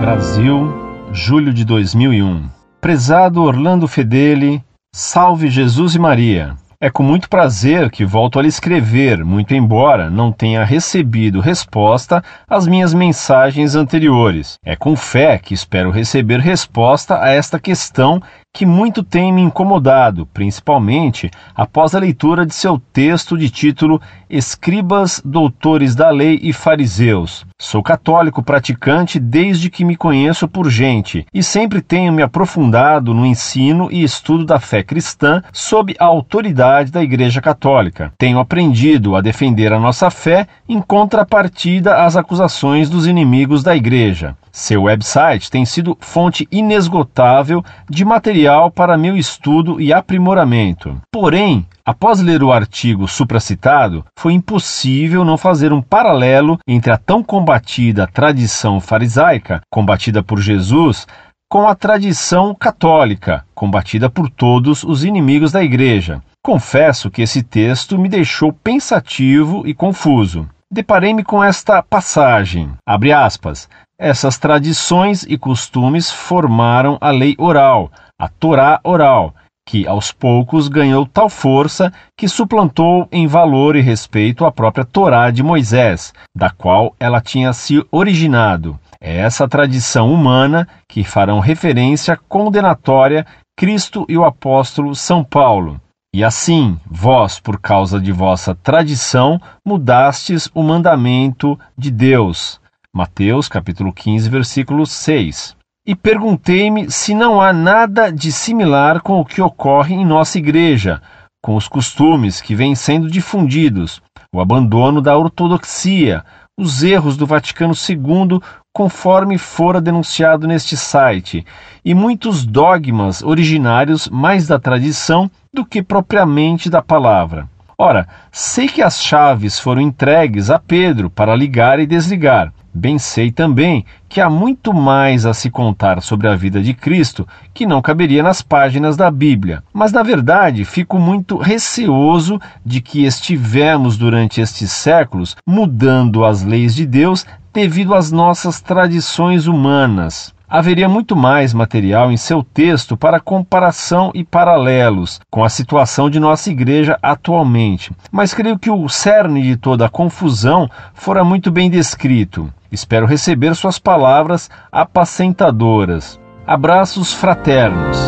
Brasil, julho de 2001. Prezado Orlando Fedeli, salve Jesus e Maria. É com muito prazer que volto a lhe escrever, muito embora não tenha recebido resposta às minhas mensagens anteriores. É com fé que espero receber resposta a esta questão que muito tem me incomodado, principalmente após a leitura de seu texto de título Escribas, Doutores da Lei e Fariseus. Sou católico praticante desde que me conheço por gente e sempre tenho me aprofundado no ensino e estudo da fé cristã sob a autoridade da Igreja Católica. Tenho aprendido a defender a nossa fé em contrapartida às acusações dos inimigos da Igreja. Seu website tem sido fonte inesgotável de material para meu estudo e aprimoramento. Porém, após ler o artigo supracitado, foi impossível não fazer um paralelo entre a tão combatida tradição farisaica, combatida por Jesus, com a tradição católica, combatida por todos os inimigos da Igreja. Confesso que esse texto me deixou pensativo e confuso. Deparei-me com esta passagem, abre aspas, essas tradições e costumes formaram a lei oral, a Torá oral, que aos poucos ganhou tal força que suplantou em valor e respeito a própria Torá de Moisés, da qual ela tinha se originado. É essa tradição humana que farão referência condenatória Cristo e o apóstolo São Paulo. E assim, vós, por causa de vossa tradição, mudastes o mandamento de Deus Mateus capítulo 15, versículo 6. E perguntei-me se não há nada de similar com o que ocorre em nossa igreja, com os costumes que vêm sendo difundidos, o abandono da ortodoxia, os erros do Vaticano II, conforme fora denunciado neste site, e muitos dogmas originários mais da tradição do que propriamente da palavra. Ora, sei que as chaves foram entregues a Pedro para ligar e desligar, Bem sei também que há muito mais a se contar sobre a vida de Cristo que não caberia nas páginas da Bíblia. Mas, na verdade, fico muito receoso de que estivemos durante estes séculos mudando as leis de Deus devido às nossas tradições humanas. Haveria muito mais material em seu texto para comparação e paralelos com a situação de nossa igreja atualmente, mas creio que o cerne de toda a confusão fora muito bem descrito. Espero receber suas palavras apacentadoras. Abraços fraternos.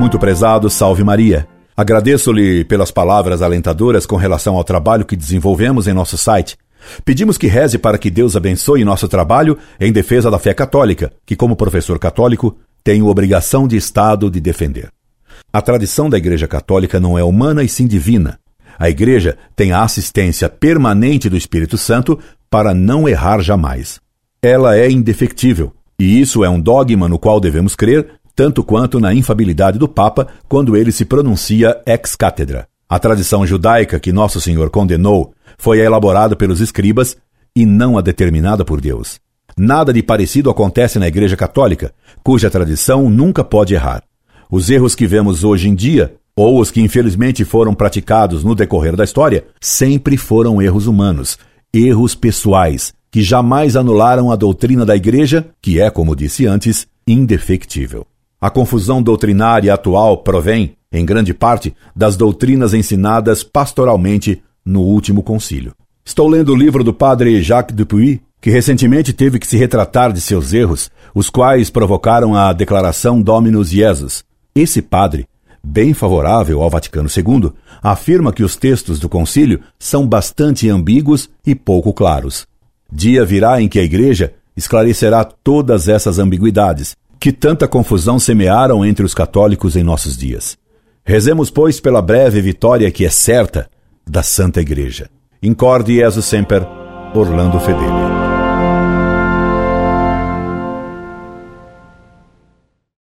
Muito prezado, salve Maria. Agradeço-lhe pelas palavras alentadoras com relação ao trabalho que desenvolvemos em nosso site Pedimos que reze para que Deus abençoe nosso trabalho em defesa da fé católica, que, como professor católico, tenho obrigação de Estado de defender. A tradição da Igreja Católica não é humana e sim divina. A Igreja tem a assistência permanente do Espírito Santo para não errar jamais. Ela é indefectível, e isso é um dogma no qual devemos crer, tanto quanto na infabilidade do Papa quando ele se pronuncia ex cátedra. A tradição judaica que Nosso Senhor condenou foi elaborada pelos escribas e não a determinada por Deus. Nada de parecido acontece na Igreja Católica, cuja tradição nunca pode errar. Os erros que vemos hoje em dia, ou os que infelizmente foram praticados no decorrer da história, sempre foram erros humanos, erros pessoais, que jamais anularam a doutrina da Igreja, que é, como disse antes, indefectível. A confusão doutrinária atual provém, em grande parte, das doutrinas ensinadas pastoralmente no último concílio. Estou lendo o livro do padre Jacques Dupuy, que recentemente teve que se retratar de seus erros, os quais provocaram a declaração Dominus Jesus. Esse padre, bem favorável ao Vaticano II, afirma que os textos do concílio são bastante ambíguos e pouco claros. Dia virá em que a Igreja esclarecerá todas essas ambiguidades, que tanta confusão semearam entre os católicos em nossos dias. Rezemos, pois, pela breve vitória que é certa da Santa Igreja. Incorde Jesus Semper, Orlando Fedeli.